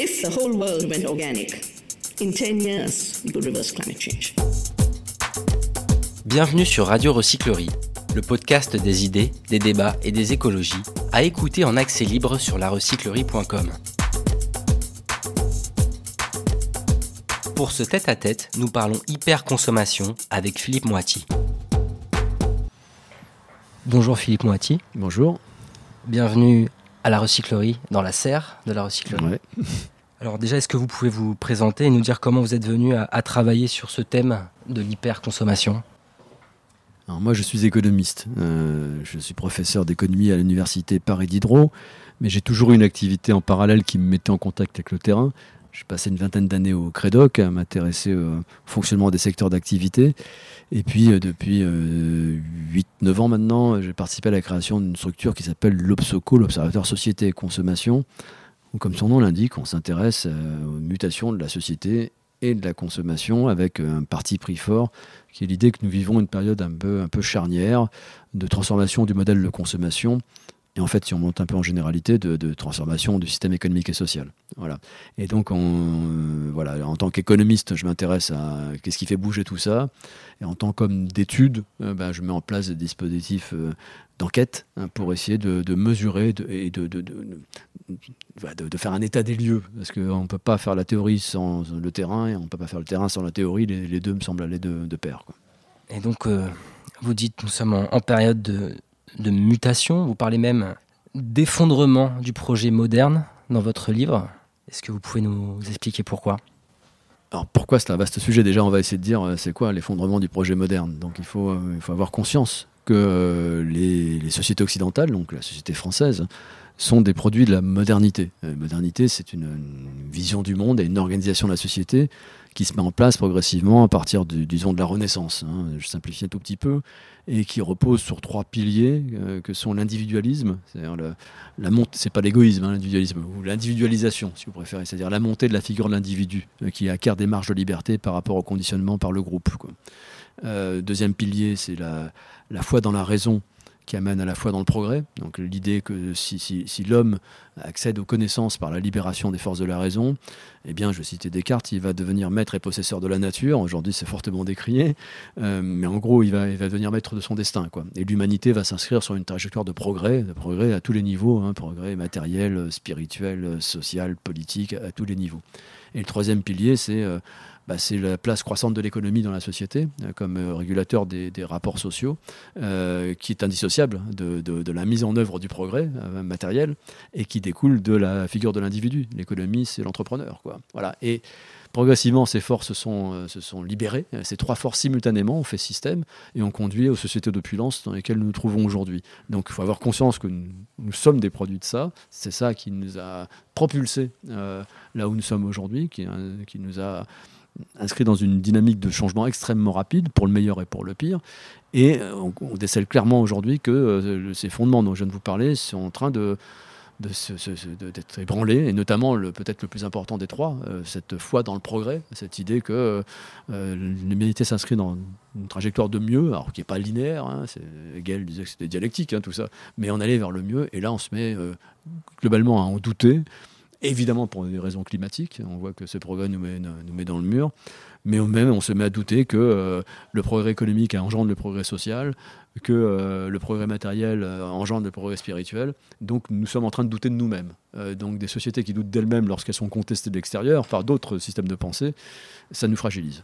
If the whole world went organic, in 10 years, we could reverse climate change. Bienvenue sur Radio Recyclerie, le podcast des idées, des débats et des écologies, à écouter en accès libre sur larecyclerie.com. Pour ce tête-à-tête, nous parlons hyperconsommation avec Philippe Moiti. Bonjour Philippe Moiti. Bonjour. Bienvenue à la recyclerie, dans la serre de la recyclerie. Ouais. Alors déjà, est-ce que vous pouvez vous présenter et nous dire comment vous êtes venu à, à travailler sur ce thème de l'hyperconsommation? Alors moi, je suis économiste. Euh, je suis professeur d'économie à l'université Paris Diderot, mais j'ai toujours eu une activité en parallèle qui me mettait en contact avec le terrain. J'ai passé une vingtaine d'années au Crédoc à m'intéresser au fonctionnement des secteurs d'activité. Et puis, euh, depuis euh, 8-9 ans maintenant, j'ai participé à la création d'une structure qui s'appelle l'OBSOCO, l'Observatoire Société et Consommation, comme son nom l'indique, on s'intéresse euh, aux mutations de la société et de la consommation avec euh, un parti pris fort, qui est l'idée que nous vivons une période un peu, un peu charnière de transformation du modèle de consommation et en fait, si on monte un peu en généralité, de, transformation du système économique et social. Voilà. Et donc, on, euh, voilà, en tant qu'économiste, je m'intéresse à qu'est-ce qui fait bouger tout ça. Et en tant qu'homme d'études, euh, ben, je mets en place des dispositifs euh, d'enquête hein, pour essayer de, de mesurer de, et de, de, de, faire un état des lieux. Parce qu'on ne peut pas faire la théorie sans le terrain et on ne peut pas faire le terrain sans la théorie. Les, deux me semblent aller de, pair. Et donc, euh, vous dites, nous sommes en période de de mutation, vous parlez même d'effondrement du projet moderne dans votre livre. Est-ce que vous pouvez nous expliquer pourquoi? Alors pourquoi c'est un vaste sujet? Déjà, on va essayer de dire c'est quoi l'effondrement du projet moderne? Donc il faut, euh, il faut avoir conscience que euh, les, sociétés occidentales, donc la société française, sont des produits de la modernité. La modernité, c'est une, vision du monde et une organisation de la société qui se met en place progressivement à partir du, de la Renaissance. Hein, je simplifie un tout petit peu, et qui repose sur trois piliers euh, que sont l'individualisme, c'est-à-dire la montée, c'est pas l'égoïsme, hein, l'individualisme, ou l'individualisation, si vous préférez, c'est-à-dire la montée de la figure de l'individu, euh, qui acquiert des marges de liberté par rapport au conditionnement par le groupe. Euh, deuxième pilier, c'est la, la foi dans la raison qui amène à la fois dans le progrès. Donc l'idée que si, l'homme accède aux connaissances par la libération des forces de la raison, eh bien, je citais Descartes, il va devenir maître et possesseur de la nature. Aujourd'hui, c'est fortement décrié, euh, mais en gros, il va, devenir maître de son destin. Et l'humanité va s'inscrire sur une trajectoire de progrès, de progrès à tous les niveaux, hein, progrès matériel, spirituel, social, politique, à tous les niveaux. Et le troisième pilier, c'est euh, bah, c'est la place croissante de l'économie dans la société, euh, comme euh, régulateur des, rapports sociaux, euh, qui est indissociable de, la mise en œuvre du progrès matériel et qui découle de la figure de l'individu. L'économie, c'est l'entrepreneur. Voilà. Et progressivement, ces forces sont, se sont libérées. Ces trois forces simultanément ont fait système et ont conduit aux sociétés d'opulence dans lesquelles nous nous trouvons aujourd'hui. Donc il faut avoir conscience que nous, sommes des produits de ça. C'est ça qui nous a propulsés là où nous sommes aujourd'hui, qui nous a inscrit dans une dynamique de changement extrêmement rapide, pour le meilleur et pour le pire. Et on, on décèle clairement aujourd'hui que euh, ces fondements dont je viens de vous parler sont en train de d'être ébranlé, et notamment peut-être le plus important des trois, euh, cette foi dans le progrès, cette idée que euh, l'humanité s'inscrit dans une trajectoire de mieux, alors qui n'est pas linéaire, hein, Hegel disait que c'était dialectique, hein, tout ça, mais on allait vers le mieux, et là on se met euh, globalement à en douter, évidemment pour des raisons climatiques, on voit que ce progrès nous met, nous met dans le mur, mais même on se met à douter que euh, le progrès économique engendre le progrès social, que euh, le progrès matériel euh, engendre le progrès spirituel. Donc nous sommes en train de douter de nous-mêmes. Donc des sociétés qui doutent d'elles-mêmes lorsqu'elles sont contestées de l'extérieur par d'autres systèmes de pensée, ça nous fragilise.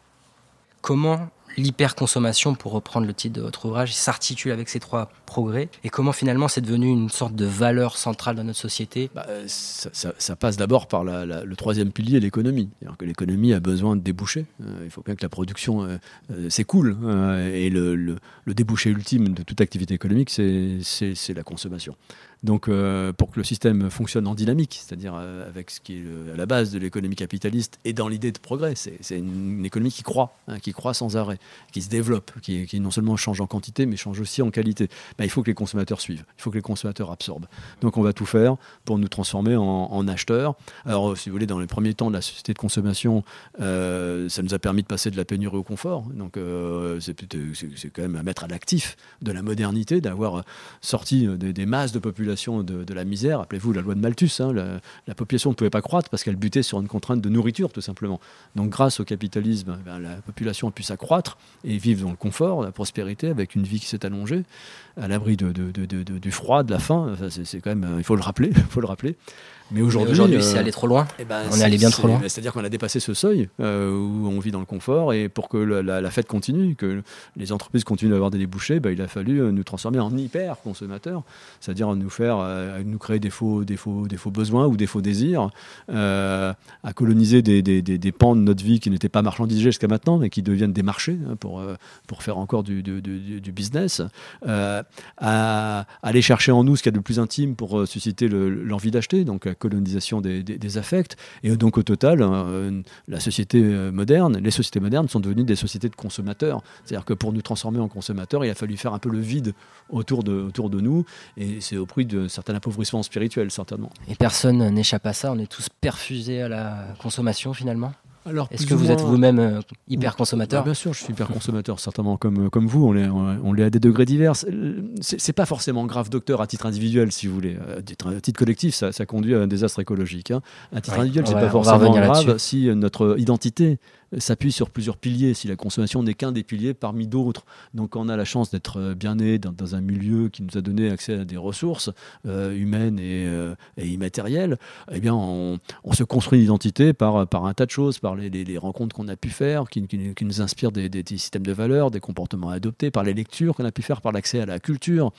Comment l'hyperconsommation, pour reprendre le titre de votre ouvrage, s'articule avec ces trois progrès et comment finalement c'est devenu une sorte de valeur centrale dans notre société? Bah, ça, ça, passe d'abord par le troisième pilier, l'économie. que l'économie a besoin de débouchés. Euh, il faut bien que la production euh, euh, s'écoule. Euh, et le, débouché ultime de toute activité économique, c'est la consommation. Donc, euh, pour que le système fonctionne en dynamique, c'est-à-dire euh, avec ce qui est à la base de l'économie capitaliste et dans l'idée de progrès, c'est une, économie qui croît, hein, qui croît sans arrêt. qui se développe, qui, non seulement change en quantité, mais change aussi en qualité. Ben, il faut que les consommateurs suivent, il faut que les consommateurs absorbent. Donc on va tout faire pour nous transformer en, acheteurs. Alors si vous voulez, dans les premiers temps de la société de consommation, euh, ça nous a permis de passer de la pénurie au confort. Donc c'est quand même à mettre à l'actif de la modernité, d'avoir sorti des masses de population de, la misère. Rappelez-vous la loi de Malthus, hein, la, la population ne pouvait pas croître parce qu'elle butait sur une contrainte de nourriture, tout simplement. Donc grâce au capitalisme, ben, la population a pu s'accroître et vivre dans le confort, la prospérité, avec une vie qui s'est allongée, à l'abri du froid, de la faim. C'est quand euh, il faut le rappeler, il faut le rappeler. Mais aujourd'hui, Aujourd'hui, euh, c'est allé trop loin. eh ben, On est allé bien trop loin. C'est-à-dire qu'on a dépassé ce seuil euh, où on vit dans le confort et pour que la, la- la fête continue, que les entreprises continuent d'avoir des débouchés, ben, il a fallu euh, nous transformer en hyper consommateurs, c'est-à-dire nous faire, euh, nous créer des faux, des faux, des faux besoins ou des faux désirs, euh, à coloniser des, des- des- des pans de notre vie qui n'étaient pas marchandisés jusqu'à maintenant, mais qui deviennent des marchés hein, pour, euh, pour faire encore du, du- du- du business, euh, à aller chercher en nous ce qu'il y a de plus intime pour euh, susciter le- l'envie d'acheter, donc la colonisation des, affects. Et donc au total, euh, la société euh, moderne, les sociétés modernes sont devenues des sociétés de consommateurs. C'est-à-dire que pour nous transformer en consommateurs, il a fallu faire un peu le vide autour de, autour de nous, et c'est au prix de certains appauvrissements spirituels, certainement. Et personne n'échappe à ça. On est tous perfusés à la consommation finalement? Alors, Est-ce que ou vous êtes vous-même euh, hyper Bah, consommateur Bien sûr, je suis hyper consommateur, certainement comme, comme vous. On l'est, on à des degrés divers. C'est pas forcément grave, docteur, à titre individuel, si vous voulez. À titre, collectif, ça, ça conduit à un désastre écologique. hein. À titre Ouais, individuel, c'est va- pas forcément grave si euh, notre identité s'appuie sur plusieurs piliers, si la consommation n'est qu'un des piliers parmi d'autres. Donc, quand on a la chance d'être euh, bien né dans, un milieu qui nous a donné accès à des ressources euh, humaines et, euh, et immatérielles, eh bien, on, se construit une identité par, par un tas de choses, par les, rencontres qu'on a pu faire, qui, nous inspirent des, systèmes de valeurs, des comportements à adopter, par les lectures qu'on a pu faire, par l'accès à la culture.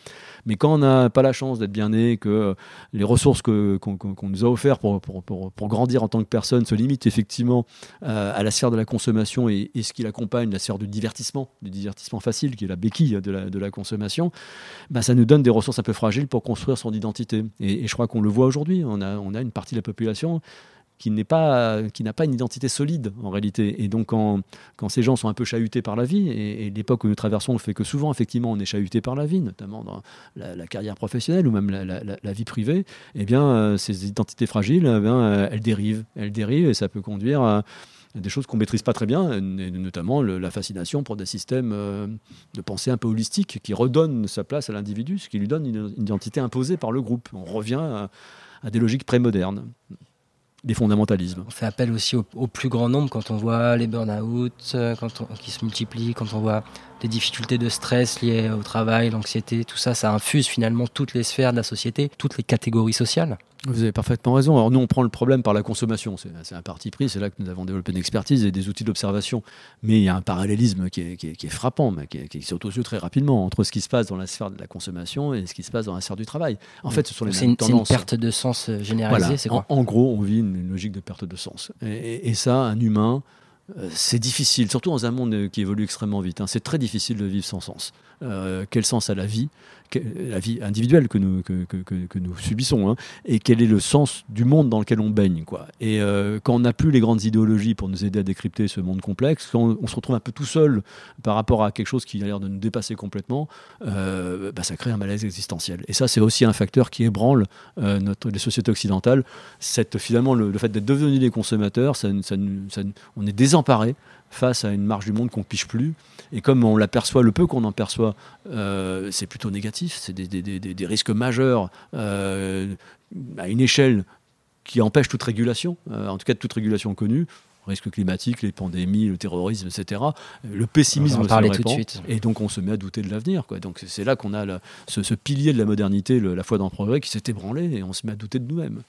Mais quand on n'a pas la chance d'être bien né, que les ressources qu'on nous a offertes pour, pour, pour- grandir en tant que personne se limitent effectivement à la sphère de la consommation et, ce qui l'accompagne, la sphère du divertissement, du divertissement facile, qui est la béquille de la, de la consommation, bah, ça nous donne des ressources un peu fragiles pour construire son identité. Et, je crois qu'on le voit aujourd'hui. On a, on a une partie de la population qui n'est pas qui n'a pas une identité solide en réalité et donc quand, quand ces gens sont un peu chahutés par la vie et, l'époque où nous traversons fait que souvent effectivement on est chahuté par la vie notamment dans la, la carrière professionnelle ou même la, la- la- la vie privée eh bien euh, ces identités fragiles eh euh, elles dérivent elles dérivent et ça peut conduire à des choses qu'on maîtrise pas très bien, notamment la fascination pour des systèmes euh, de pensée un peu holistiques qui redonnent sa place à l'individu, ce qui lui donne une, identité imposée par le groupe. On revient à, des logiques prémodernes, des fondamentalismes. On fait appel aussi au, au plus grand nombre quand on voit les burn-out euh, qui se multiplient, quand on voit des difficultés de stress liées au travail, l'anxiété, tout ça, ça infuse finalement toutes les sphères de la société, toutes les catégories sociales. Vous avez parfaitement raison. Alors nous, on prend le problème par la consommation. C'est un parti pris. C'est là que nous avons développé une expertise et des outils d'observation. Mais il y a un parallélisme qui est, qui est- qui est frappant, mais qui, qui saute aux yeux très rapidement entre ce qui se passe dans la sphère de la consommation et ce qui se passe dans la sphère du travail. En fait, ce sont les mêmes une, c'est une perte de sens euh, généralisée, Voilà. c'est quoi en, en gros, on vit une, une logique de perte de sens. Et, et- et ça, un humain, c'est difficile, surtout dans un monde euh, qui évolue extrêmement vite. hein. c'est très difficile de vivre sans sens. Euh, quel sens a la vie? La vie individuelle que nous, que, que- nous subissons. hein, et quel est le sens du monde dans lequel on baigne. Quoi. Et euh, quand on n'a plus les grandes idéologies pour nous aider à décrypter ce monde complexe, quand on, se retrouve un peu tout seul par rapport à quelque chose qui a l'air de nous dépasser complètement, euh, bah, ça crée un malaise existentiel. Et ça, c'est aussi un facteur qui ébranle euh, notre, les sociétés occidentales. Cette, finalement, le, fait d'être devenus des consommateurs, ça, ça on est désemparé face à une marge du monde qu'on ne piche plus. Et comme on l'aperçoit, le peu qu'on en perçoit, euh, c'est plutôt négatif. C'est des, des- des- des- des risques majeurs euh, à une échelle qui empêche toute régulation, euh, en tout cas toute régulation connue. Risques climatiques, les pandémies, le terrorisme, etc. Le pessimisme On en se tout de suite. Et donc on se met à douter de l'avenir. Donc c'est là qu'on a la- ce, ce pilier de la modernité, le- la foi dans le progrès, qui s'est ébranlé et on se met à douter de nous-mêmes.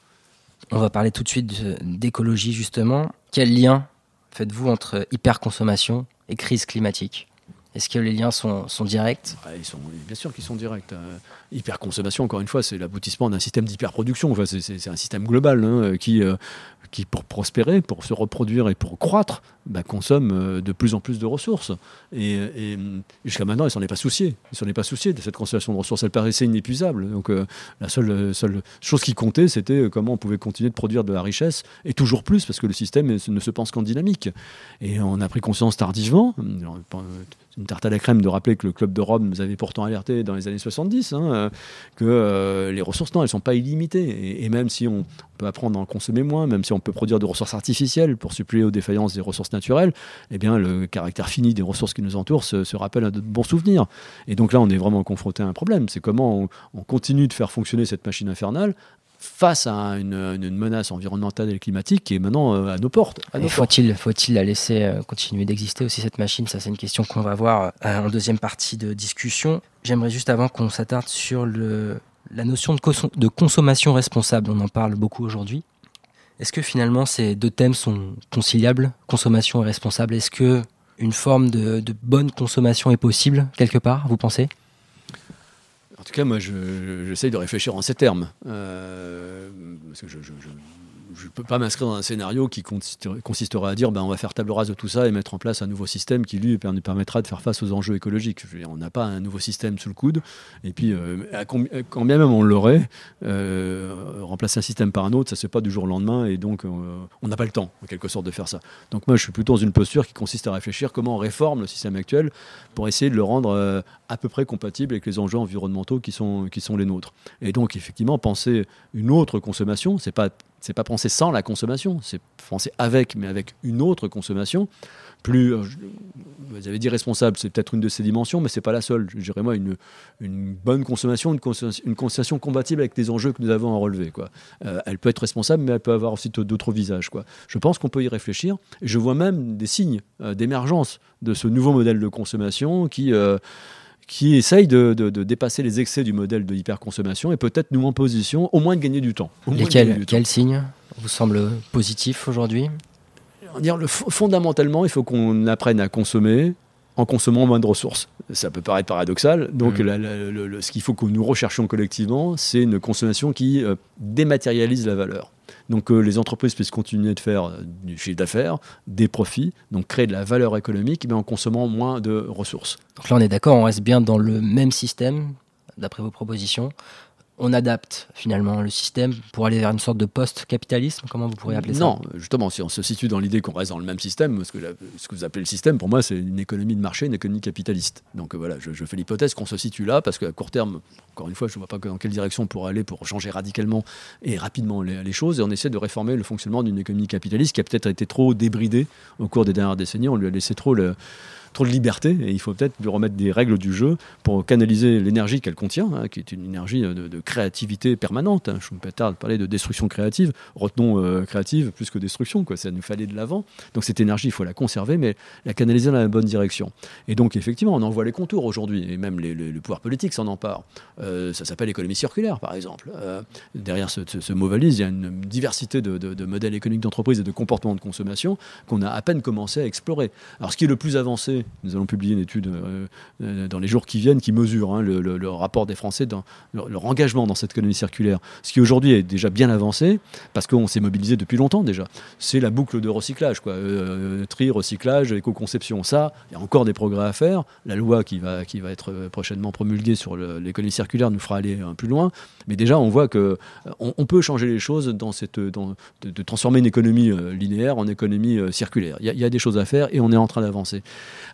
On va parler tout de suite d'écologie justement. Quel lien faites-vous entre hyperconsommation et crise climatique Est-ce que les liens sont, sont directs? Ah, ils sont, bien sûr qu'ils sont directs. euh, hyperconsommation, encore une fois, c'est l'aboutissement d'un système d'hyperproduction. Enfin, c'est- un système global hein, qui, euh, qui, pour prospérer, pour se reproduire et pour croître, bah, consomment euh, de plus en plus de ressources. Et, jusqu'à maintenant, ils s'en est pas soucié. Ils s'en est pas soucié de cette consommation de ressources. Elle paraissait inépuisable. Donc euh, la seule, seule chose qui comptait, c'était comment on pouvait continuer de produire de la richesse, et toujours plus, parce que le système ne se pense qu'en dynamique. Et on a pris conscience tardivement, une tarte à la crème de rappeler que le Club de Rome nous avait pourtant alerté dans les années 70 hein, euh, que euh, les ressources, non, elles ne sont pas illimitées. Et, même si on peut apprendre à en consommer moins, même si on peut produire des ressources artificielles pour suppléer aux défaillances des ressources naturelles, eh bien, le caractère fini des ressources qui nous entourent se, rappelle à de bons souvenirs. Et donc là, on est vraiment confronté à un problème. C'est comment on continue de faire fonctionner cette machine infernale face à une, menace environnementale et climatique qui est maintenant euh, à nos portes. Faut-il faut la laisser euh, continuer d'exister aussi, cette machine? Ça, c'est une question qu'on va voir euh, en deuxième partie de discussion. J'aimerais juste avant qu'on s'attarde sur le, la notion de, de, consommation responsable. On en parle beaucoup aujourd'hui. Est-ce que finalement ces deux thèmes sont conciliables, consommation et responsable Est-ce que une forme de, de bonne consommation est possible quelque part, vous pensez? en tout cas, moi, j'essaye de réfléchir en ces termes. Euh, parce que je, je ne peux pas m'inscrire dans un scénario qui consisterait à dire ben, on va faire table rase de tout ça et mettre en place un nouveau système qui lui permettra de faire face aux enjeux écologiques. on n'a pas un nouveau système sous le coude. Et puis, euh, quand bien même on l'aurait, euh, remplacer un système par un autre, ça ne se fait pas du jour au lendemain et donc euh, on n'a pas le temps, en quelque sorte, de faire ça. Donc moi, je suis plutôt dans une posture qui consiste à réfléchir comment on réforme le système actuel pour essayer de le rendre à peu près compatible avec les enjeux environnementaux qui sont, qui sont les nôtres. Et donc, effectivement, penser une autre consommation, c'est pas c'est pas penser sans la consommation, c'est penser avec, mais avec une autre consommation. Plus, euh, vous avez dit responsable, c'est peut-être une de ces dimensions, mais c'est pas la seule. Je dirais moi une, une bonne consommation, une consommation, compatible avec les enjeux que nous avons à relever. Quoi. Euh, elle peut être responsable, mais elle peut avoir aussi d'autres visages. Quoi. Je pense qu'on peut y réfléchir. Je vois même des signes euh, d'émergence de ce nouveau modèle de consommation qui qui essaye de, dépasser les excès du modèle de hyperconsommation et peut-être nous en position au moins de gagner du temps. Lesquels Quels signes vous semblent positifs aujourd'hui dire, le, Fondamentalement, il faut qu'on apprenne à consommer en consommant moins de ressources. Ça peut paraître paradoxal. Donc, mmh. ce qu'il faut que nous recherchions collectivement, c'est une consommation qui euh, dématérialise la valeur. Donc que les entreprises puissent continuer de faire euh, du chiffre d'affaires, des profits, donc créer de la valeur économique, mais en consommant moins de ressources. Donc là, on est d'accord, on reste bien dans le même système, d'après vos propositions, on adapte finalement le système pour aller vers une sorte de post-capitalisme Comment vous pourriez appeler ça? Non, justement, si on se situe dans l'idée qu'on reste dans le même système, ce que, ce que vous appelez le système, pour moi, c'est une économie de marché, une économie capitaliste. Donc euh, voilà, je, fais l'hypothèse qu'on se situe là, parce qu'à court terme, encore une fois, je ne vois pas dans quelle direction on pourrait aller pour changer radicalement et rapidement les, les choses, et on essaie de réformer le fonctionnement d'une économie capitaliste qui a peut-être été trop débridée au cours des dernières décennies. On lui a laissé trop le trop de liberté et il faut peut-être lui remettre des règles du jeu pour canaliser l'énergie qu'elle contient, hein, qui est une énergie de, créativité permanente. Hein. Me tard de destruction créative. Retenons euh, créative plus que destruction. Ça nous fallait de l'avant. Donc cette énergie, il faut la conserver, mais la canaliser dans la bonne direction. Et donc effectivement, on en voit les contours aujourd'hui, et même les, le pouvoir politique s'en empare. Euh, ça s'appelle l'économie circulaire, par exemple. Euh, derrière ce, mot valise, il y a une diversité de, de modèles économiques d'entreprise et de comportements de consommation qu'on a à peine commencé à explorer. Alors ce qui est le plus avancé nous allons publier une étude euh, euh, dans les jours qui viennent qui mesure hein, le, rapport des Français, dans leur, engagement dans cette économie circulaire. Ce qui aujourd'hui est déjà bien avancé, parce qu'on s'est mobilisé depuis longtemps déjà. C'est la boucle de recyclage, quoi. Euh, tri, recyclage, éco-conception. Ça, il y a encore des progrès à faire. La loi qui va, qui va être prochainement promulguée sur l'économie circulaire nous fera aller plus loin. Mais déjà, on voit que on, peut changer les choses dans cette, de, transformer une économie linéaire en économie circulaire. Il y, a des choses à faire et on est en train d'avancer.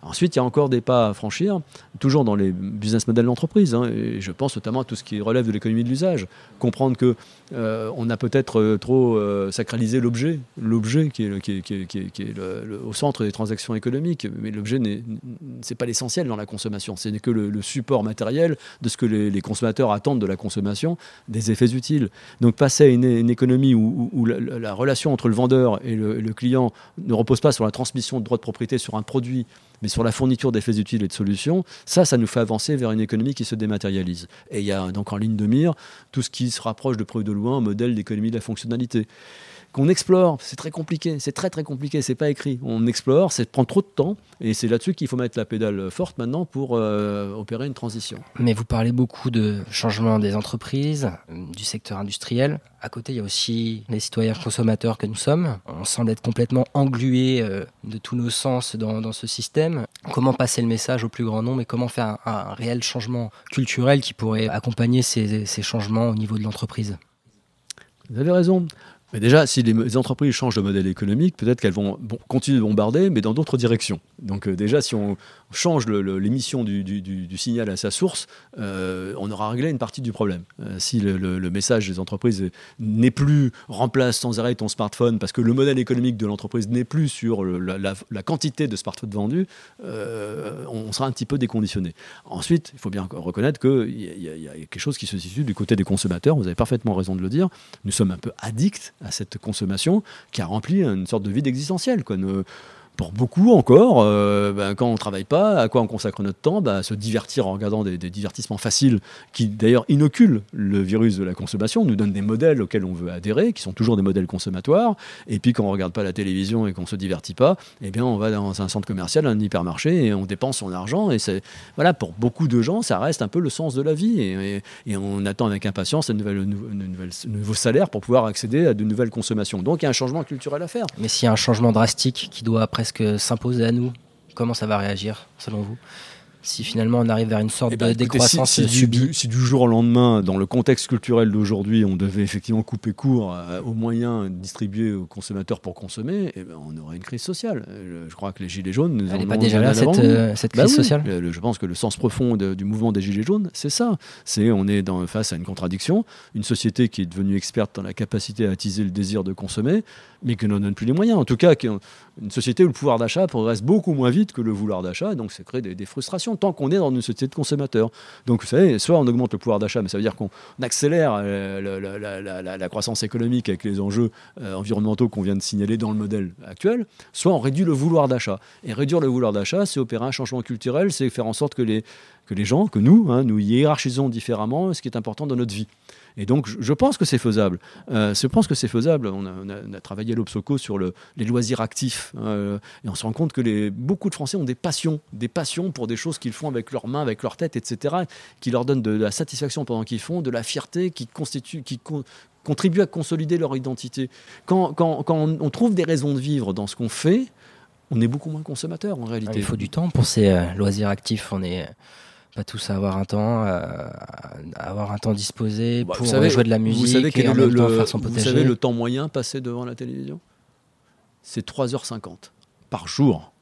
Ensuite, il y a encore des pas à franchir, toujours dans les business models d'entreprise. Hein, et je pense notamment à tout ce qui relève de l'économie de l'usage. Comprendre que euh, on a peut-être euh, trop euh, sacralisé l'objet, l'objet qui est, au centre des transactions économiques. Mais l'objet, c'est pas l'essentiel dans la consommation. Ce n'est que le, support matériel de ce que les, consommateurs attendent de la consommation, des effets utiles. Donc passer à une, économie où, la, relation entre le vendeur et le client ne repose pas sur la transmission de droits de propriété sur un produit Mais sur la fourniture d'effets utiles et de solutions, ça, ça nous fait avancer vers une économie qui se dématérialise. Et il y a donc en ligne de mire tout ce qui se rapproche de près de loin un modèle d'économie de la fonctionnalité qu'on explore. C'est très compliqué, c'est très très compliqué, c'est pas écrit. On explore, ça prend trop de temps, et c'est là-dessus qu'il faut mettre la pédale forte maintenant pour euh, opérer une transition. Mais vous parlez beaucoup de changement des entreprises, du secteur industriel. À côté, il y a aussi les citoyens consommateurs que nous sommes. On semble être complètement englués euh, de tous nos sens dans, ce système. Comment passer le message au plus grand nombre et comment faire un, réel changement culturel qui pourrait accompagner ces changements au niveau de l'entreprise? Vous avez raison. Mais déjà, si les entreprises changent de modèle économique, peut-être qu'elles vont continuer de bombarder, mais dans d'autres directions. Donc euh, déjà, si on change l'émission du, signal à sa source, euh, on aura réglé une partie du problème. Euh, si le, message des entreprises n'est plus remplace sans arrêt ton smartphone, parce que le modèle économique de l'entreprise n'est plus sur la, quantité de smartphones vendus, on sera un petit peu déconditionné. Ensuite, il faut bien reconnaître qu'il y, y, a quelque chose qui se situe du côté des consommateurs. Vous avez parfaitement raison de le dire. Nous sommes un peu addicts à cette consommation qui a rempli une sorte de vide existentiel. Quoi pour beaucoup encore, euh, ben, quand on ne travaille pas, à quoi on consacre notre temps ben, Se divertir en regardant des, divertissements faciles qui d'ailleurs inoculent le virus de la consommation, nous donnent des modèles auxquels on veut adhérer, qui sont toujours des modèles consommatoires. Et puis quand on ne regarde pas la télévision et qu'on ne se divertit pas, eh bien on va dans un centre commercial, un hypermarché, et on dépense son argent. Et c'est voilà, pour beaucoup de gens, ça reste un peu le sens de la vie. Et, on attend avec impatience un nouvel, nouveau salaire pour pouvoir accéder à de nouvelles consommations. Donc il y a un changement culturel à faire. Mais s'il un changement drastique qui doit après presque s'imposer à nous, comment ça va réagir selon vous? Si finalement on arrive vers une sorte ben, de décroissance si, subie. si, du, jour au lendemain, dans le contexte culturel d'aujourd'hui, on devait effectivement couper court euh, aux moyens distribués aux consommateurs pour consommer, eh ben, on aurait une crise sociale. Je, crois que les Gilets jaunes... Elle n'est pas déjà là, cette, euh, cette bah crise sociale Je pense que le sens profond du mouvement des Gilets jaunes, c'est ça. C'est On est dans, face à une contradiction, une société qui est devenue experte dans la capacité à attiser le désir de consommer, mais qui n'en donne plus les moyens. En tout cas, une société où le pouvoir d'achat progresse beaucoup moins vite que le vouloir d'achat, donc ça crée des frustrations tant qu'on est dans une société de consommateurs. Donc vous savez, soit on augmente le pouvoir d'achat, mais ça veut dire qu'on accélère euh, la, croissance économique avec les enjeux euh, environnementaux qu'on vient de signaler dans le modèle actuel, soit on réduit le vouloir d'achat. Et réduire le vouloir d'achat, c'est opérer un changement culturel, c'est faire en sorte que les, que les gens, que nous, hein, nous hiérarchisons différemment ce qui est important dans notre vie. Et donc, je pense que c'est faisable. Euh, je pense que c'est faisable. On a, travaillé à l'Obsoco sur le, les loisirs actifs. Euh, et on se rend compte que beaucoup de Français ont des passions. Des passions pour des choses qu'ils font avec leurs mains, avec leur tête, etc. qui leur donnent de, la satisfaction pendant qu'ils font, de la fierté, qui, constitue, contribuent à consolider leur identité. Quand, on, trouve des raisons de vivre dans ce qu'on fait, on est beaucoup moins consommateur en réalité. Il faut du temps pour ces euh, loisirs actifs. On est pas tous avoir un temps, euh, avoir un temps disposé bah, pour jouer de la musique vous savez et en le, même temps faire son potager. Vous savez le temps moyen passé devant la télévision? C'est 3h50 par jour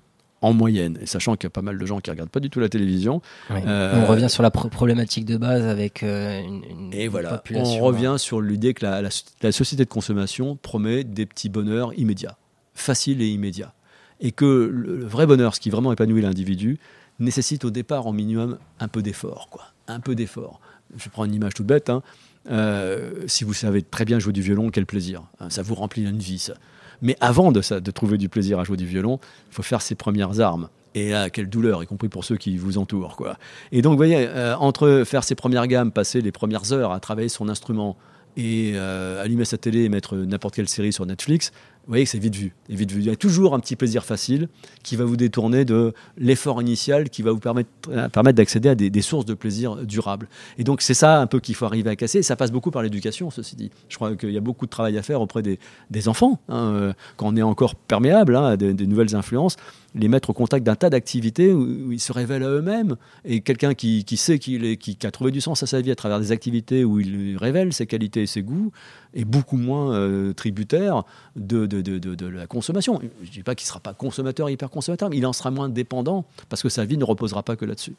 en moyenne, et sachant qu'il y a pas mal de gens qui regardent pas du tout la télévision. Euh, on revient sur la problématique de base avec euh, une, et voilà, On revient sur l'idée que la, la, société de consommation promet des petits bonheurs immédiats, faciles et immédiats, et que le vrai bonheur, ce qui vraiment épanouit l'individu, nécessite au départ au minimum un peu d'effort, quoi. Un peu d'effort. Je prends une image toute bête. Hein. Euh, si vous savez très bien jouer du violon, quel plaisir. Hein. ça vous remplit une vie, ça. Mais avant de, de trouver du plaisir à jouer du violon, il faut faire ses premières armes. Et là, quelle douleur, y compris pour ceux qui vous entourent. Quoi. Et donc, vous voyez, euh, entre faire ses premières gammes, passer les premières heures à travailler son instrument et euh, allumer sa télé et mettre n'importe quelle série sur Netflix, vous voyez que c'est vite vu. Vite vu. Il y a toujours un petit plaisir facile qui va vous détourner de l'effort initial qui va vous permettre, euh, permettre d'accéder à des, sources de plaisir durables. Et donc c'est ça un peu qu'il faut arriver à casser. Ça passe beaucoup par l'éducation, ceci dit. Je crois qu'il y a beaucoup de travail à faire auprès des, des enfants, hein, euh, quand on est encore perméable hein, à des, nouvelles influences les mettre au contact d'un tas d'activités où, ils se révèlent à eux-mêmes. Et quelqu'un qui, qui, sait qu'il a trouvé du sens à sa vie à travers des activités où il révèle ses qualités et ses goûts, est beaucoup moins euh, tributaire de, de, de, de, la consommation. Je ne dis pas qu'il ne sera pas consommateur, hyper consommateur, mais il en sera moins dépendant parce que sa vie ne reposera pas que là-dessus.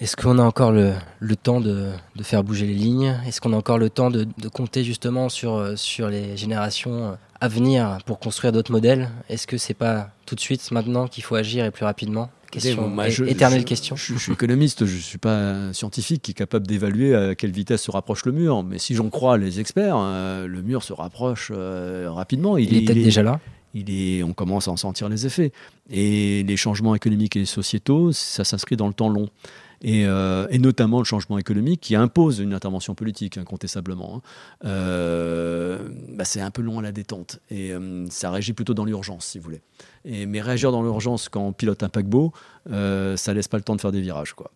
Est-ce qu'on a encore le, le temps de, de, faire bouger les lignes? Est-ce qu'on a encore le temps de, de, compter justement sur, euh, sur les générations euh, à venir pour construire d'autres modèles Est-ce que c'est pas tout de suite maintenant qu'il faut agir et plus rapidement? Question, éternelle question. Je, suis économiste, je ne suis pas scientifique qui est capable d'évaluer à quelle vitesse se rapproche le mur. Mais si j'en crois les experts, euh, le mur se rapproche rapidement. Il, est peut-être déjà là il est, on commence à en sentir les effets. Et les changements économiques et sociétaux, ça s'inscrit dans le temps long. Et, euh, et, notamment le changement économique qui impose une intervention politique, incontestablement. Hein. Euh, bah c'est un peu long à la détente. Et euh, ça régit plutôt dans l'urgence, si vous voulez. Et, mais réagir dans l'urgence quand on pilote un paquebot, ça laisse pas le temps de faire des virages. Quoi.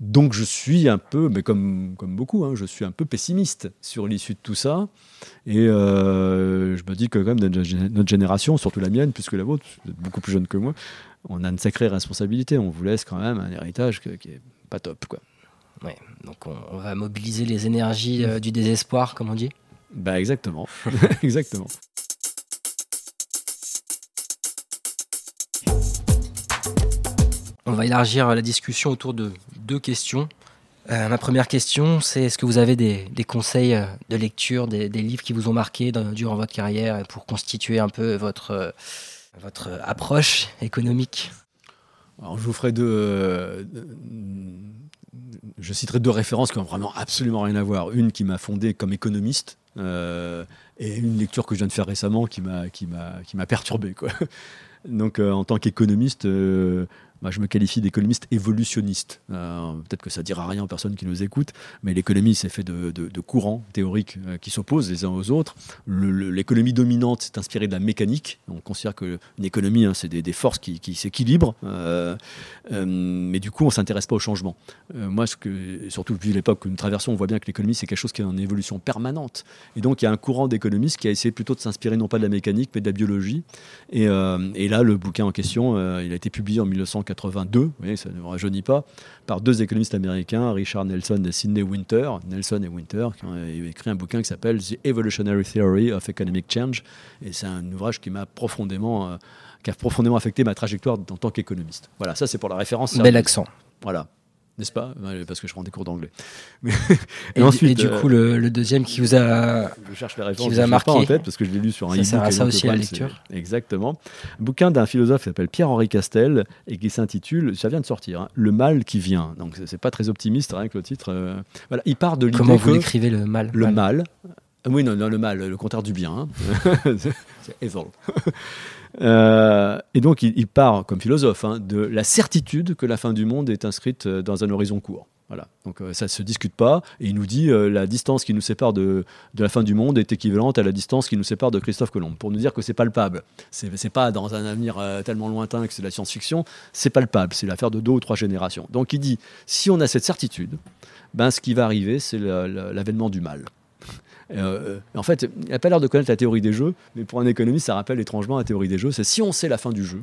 Donc je suis un peu, mais comme, comme beaucoup, hein, je suis un peu pessimiste sur l'issue de tout ça. Et euh, je me dis que quand même notre génération, surtout la mienne, puisque la vôtre, vous êtes beaucoup plus jeune que moi, on a une sacrée responsabilité. On vous laisse quand même un héritage qui est pas top. Quoi. Ouais, donc on, on, va mobiliser les énergies euh, du désespoir, comme on dit Bah exactement. exactement. On va élargir la discussion autour de deux questions. Euh, ma première question, c'est est-ce que vous avez des, conseils euh, de lecture, des, livres qui vous ont marqué durant votre carrière pour constituer un peu votre, euh, approche économique? Alors, je vous ferai deux. je citerai deux références qui n'ont vraiment absolument rien à voir. Une qui m'a fondé comme économiste euh, et une lecture que je viens de faire récemment qui m'a qui m'a qui m'a perturbé quoi. Donc euh, en tant qu'économiste, euh, bah, je me qualifie d'économiste évolutionniste. Euh, Peut-être que ça dira rien aux personnes qui nous écoutent, mais l'économie, c'est fait de, courants théoriques euh, qui s'opposent les uns aux autres. L'économie dominante, c'est inspiré de la mécanique. On considère qu'une économie, hein, c'est des, forces qui, qui s'équilibrent, euh, mais du coup, on s'intéresse pas au changement. moi, surtout depuis l'époque que nous traversons, on voit bien que l'économie, c'est quelque chose qui est en évolution permanente. Et donc, il y a un courant d'économistes qui a essayé plutôt de s'inspirer non pas de la mécanique, mais de la biologie. Et, là, le bouquin en question, il a été publié en 1900 82, oui, ça ne rajeunit pas, par deux économistes américains, Richard Nelson et Sidney Winter, Nelson et Winter, qui ont écrit un bouquin qui s'appelle The Evolutionary Theory of Economic Change. Et c'est un ouvrage qui m'a profondément, euh, qui a profondément affecté ma trajectoire en tant qu'économiste. Voilà, ça c'est pour la référence. Bel accent. Voilà n'est-ce pas? Parce que je prends des cours d'anglais. et, et, ensuite, et du coup, euh, le, le, deuxième qui vous a, je cherche les références, qui vous a marqué pas en tête parce que je l'ai lu sur un ça sert à ça aussi la lecture. Exactement. Un bouquin d'un philosophe qui s'appelle Pierre-Henri Castel et qui s'intitule, ça vient de sortir, hein, Le mal qui vient. Donc c'est pas très optimiste rien que le titre. Euh, voilà, il part de l'idée Comment vous l'écrivez le mal? Le mal. mal. Oui, non, non, le mal, le contraire du bien. Hein. c'est evil. Euh, et donc, il, part, comme philosophe, hein, de la certitude que la fin du monde est inscrite dans un horizon court. Voilà. Donc, euh, ça ne se discute pas. Et il nous dit euh, la distance qui nous sépare de, la fin du monde est équivalente à la distance qui nous sépare de Christophe Colomb. Pour nous dire que c'est palpable. C'est pas dans un avenir euh, tellement lointain que c'est de la science-fiction. C'est palpable. C'est l'affaire de deux ou trois générations. Donc, il dit si on a cette certitude, ben, ce qui va arriver, c'est l'avènement du mal. Euh, en fait, il n'a pas l'air de connaître la théorie des jeux, mais pour un économiste, ça rappelle étrangement la théorie des jeux. C'est si on sait la fin du jeu,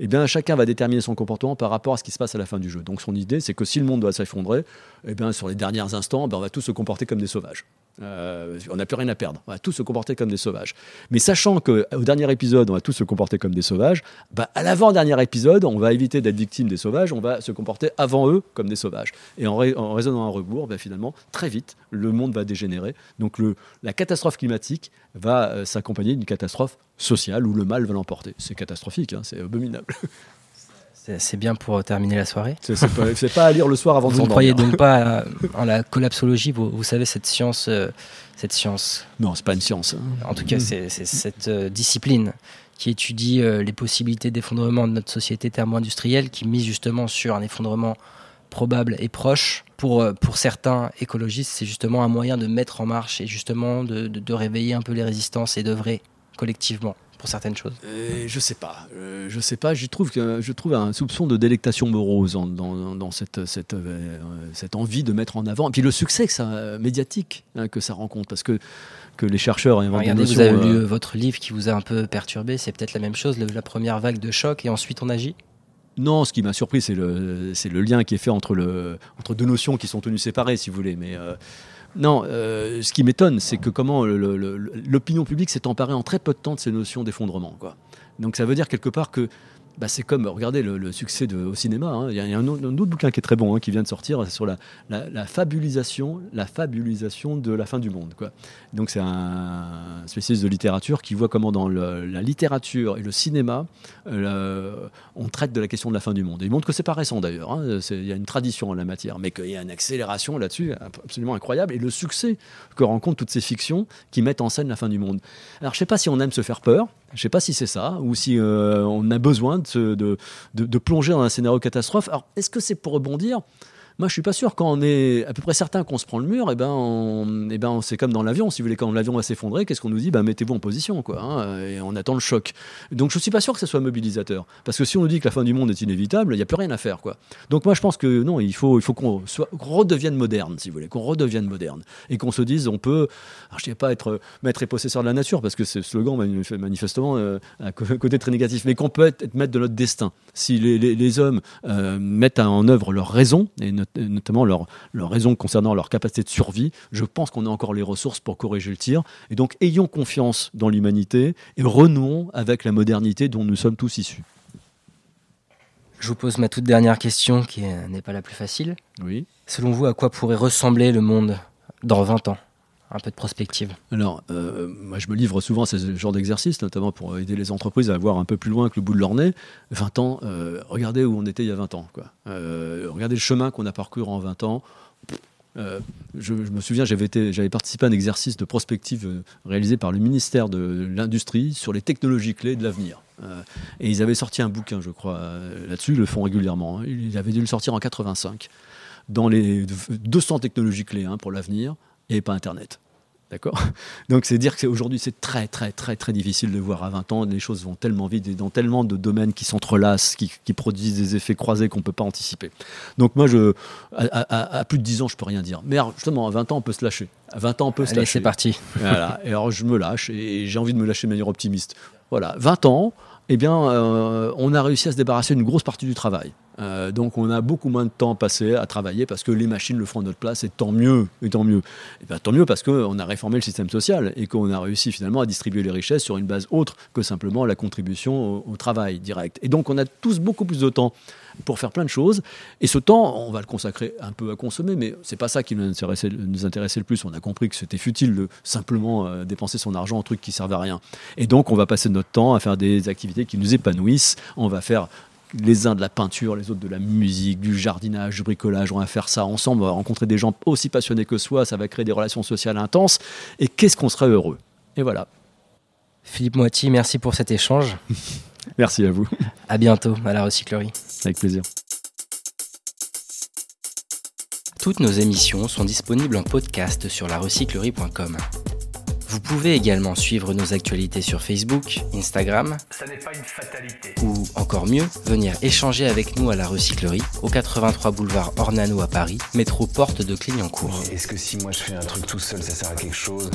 eh bien, chacun va déterminer son comportement par rapport à ce qui se passe à la fin du jeu. Donc, son idée, c'est que si le monde doit s'effondrer, eh bien, sur les derniers instants, ben, on va tous se comporter comme des sauvages. Euh, on n'a plus rien à perdre. On va tous se comporter comme des sauvages. Mais sachant qu'au dernier épisode, on va tous se comporter comme des sauvages, bah, à l'avant-dernier épisode, on va éviter d'être victime des sauvages, on va se comporter avant eux comme des sauvages. Et en, ra en raisonnant rebours, bah, finalement, très vite, le monde va dégénérer. Donc la catastrophe climatique va euh, s'accompagner d'une catastrophe sociale où le mal va l'emporter. C'est catastrophique, hein, c'est abominable. C'est bien pour terminer la soirée. C'est pas, pas, à lire le soir avant vous de Vous ne croyez donc pas à, en la collapsologie vous, vous, savez, cette science. Euh, cette science non, c'est pas une science. Hein. En tout cas, c'est cette euh, discipline qui étudie euh, les possibilités d'effondrement de notre société thermo-industrielle, qui mise justement sur un effondrement probable et proche. Pour, euh, pour certains écologistes, c'est justement un moyen de mettre en marche et justement de, de, de réveiller un peu les résistances et d'œuvrer collectivement pour certaines choses euh, Je sais pas. Euh, je sais pas. J'y trouve que je trouve un soupçon de délectation morose dans, dans, dans cette, cette, euh, cette, envie de mettre en avant. Et puis le succès que ça, médiatique hein, que ça rencontre. Parce que, que les chercheurs inventent Regardez, vous avez lu votre livre qui vous a un peu perturbé. C'est peut-être la même chose, la première vague de choc, et ensuite on agit? Non, ce qui m'a surpris, c'est le, le lien qui est fait entre, le, entre deux notions qui sont tenues séparées, si vous voulez. Mais non, euh, ce qui m'étonne, c'est que comment l'opinion publique s'est emparée en très peu de temps de ces notions d'effondrement. Donc ça veut dire quelque part que bah, c'est comme, regardez le, succès au cinéma. Hein. Il y a, un, autre, bouquin qui est très bon, hein, qui vient de sortir, sur la, fabulisation, la fabulisation de la fin du monde. Donc c'est un spécialiste de littérature qui voit comment dans la littérature et le cinéma, euh, on traite de la question de la fin du monde. Et il montre que c'est pas récent d'ailleurs. Hein. Il y a une tradition en la matière, mais qu'il y a une accélération là-dessus absolument incroyable. Et le succès que rencontrent toutes ces fictions qui mettent en scène la fin du monde. Alors je sais pas si on aime se faire peur. Je ne sais pas si c'est ça ou si euh, on a besoin de, plonger dans un scénario catastrophe. Alors, est-ce que c'est pour rebondir? Moi, je suis pas sûr quand on est à peu près certain qu'on se prend le mur, et eh ben, et eh ben, c'est comme dans l'avion. Si vous voulez, quand l'avion va s'effondrer, qu'est-ce qu'on nous dit? Ben, mettez-vous en position, quoi. Hein, et on attend le choc. Donc, je suis pas sûr que ce soit mobilisateur, parce que si on nous dit que la fin du monde est inévitable, il n'y a plus rien à faire, quoi. Donc, moi, je pense que non, il faut, il faut qu'on redevienne moderne, si vous voulez, qu'on redevienne moderne, et qu'on se dise, on peut, je ne sais pas être maître et possesseur de la nature, parce que le slogan manifestement euh, un côté très négatif, mais qu'on peut être, maître de notre destin. Si les, hommes euh, mettent en œuvre leur raison et notamment leur, leur raison concernant leur capacité de survie, je pense qu'on a encore les ressources pour corriger le tir. Et donc, ayons confiance dans l'humanité et renouons avec la modernité dont nous sommes tous issus. Je vous pose ma toute dernière question, qui n'est pas la plus facile. Oui. Selon vous, à quoi pourrait ressembler le monde dans 20 ans? Un peu de prospective Alors, euh, moi, je me livre souvent à ce genre d'exercice, notamment pour aider les entreprises à voir un peu plus loin que le bout de leur nez. 20 ans, euh, regardez où on était il y a 20 ans. Euh, regardez le chemin qu'on a parcouru en 20 ans. Je, me souviens, j'avais, j'avais participé à un exercice de prospective réalisé par le ministère de l'Industrie sur les technologies clés de l'avenir. et ils avaient sorti un bouquin, je crois, là-dessus, ils le font régulièrement. Hein. Ils avaient dû le sortir en 85, dans les 200 technologies clés hein, pour l'avenir, et pas Internet. D'accord? Donc c'est dire qu'aujourd'hui c'est très très très très difficile de voir à 20 ans, les choses vont tellement vite et dans tellement de domaines qui s'entrelacent, qui, produisent des effets croisés qu'on ne peut pas anticiper. Donc moi, je, à, plus de 10 ans, je peux rien dire. Mais justement, à 20 ans, on peut se lâcher. À 20 ans, on peut se lâcher. c'est parti. Voilà. Et alors je me lâche et j'ai envie de me lâcher de manière optimiste. Voilà, 20 ans, eh bien, euh, on a réussi à se débarrasser d'une grosse partie du travail. Euh, donc on a beaucoup moins de temps passé à travailler parce que les machines le font à notre place et tant mieux, et tant mieux. Et bien, tant mieux parce qu'on a réformé le système social et qu'on a réussi finalement à distribuer les richesses sur une base autre que simplement la contribution au, travail direct. Et donc on a tous beaucoup plus de temps pour faire plein de choses. Et ce temps, on va le consacrer un peu à consommer, mais c'est pas ça qui nous intéressait, nous intéressait le plus. On a compris que c'était futile de simplement euh, dépenser son argent en trucs qui servent à rien. Et donc on va passer notre temps à faire des activités qui nous épanouissent. On va faire les uns de la peinture, les autres de la musique, du jardinage, du bricolage. On va faire ça ensemble, on va rencontrer des gens aussi passionnés que soi, ça va créer des relations sociales intenses. Et qu'est-ce qu'on serait heureux? Et voilà. Philippe Moiti, merci pour cet échange. merci à vous. À bientôt à la recyclerie. Avec plaisir. Toutes nos émissions sont disponibles en podcast sur larecyclerie.com. Vous pouvez également suivre nos actualités sur Facebook, Instagram. Ça n'est pas une fatalité. Ou encore mieux, venir échanger avec nous à la recyclerie, au 83 boulevard Ornano à Paris, métro porte de Clignancourt. Est-ce que si moi je fais un truc tout seul, ça sert à quelque chose?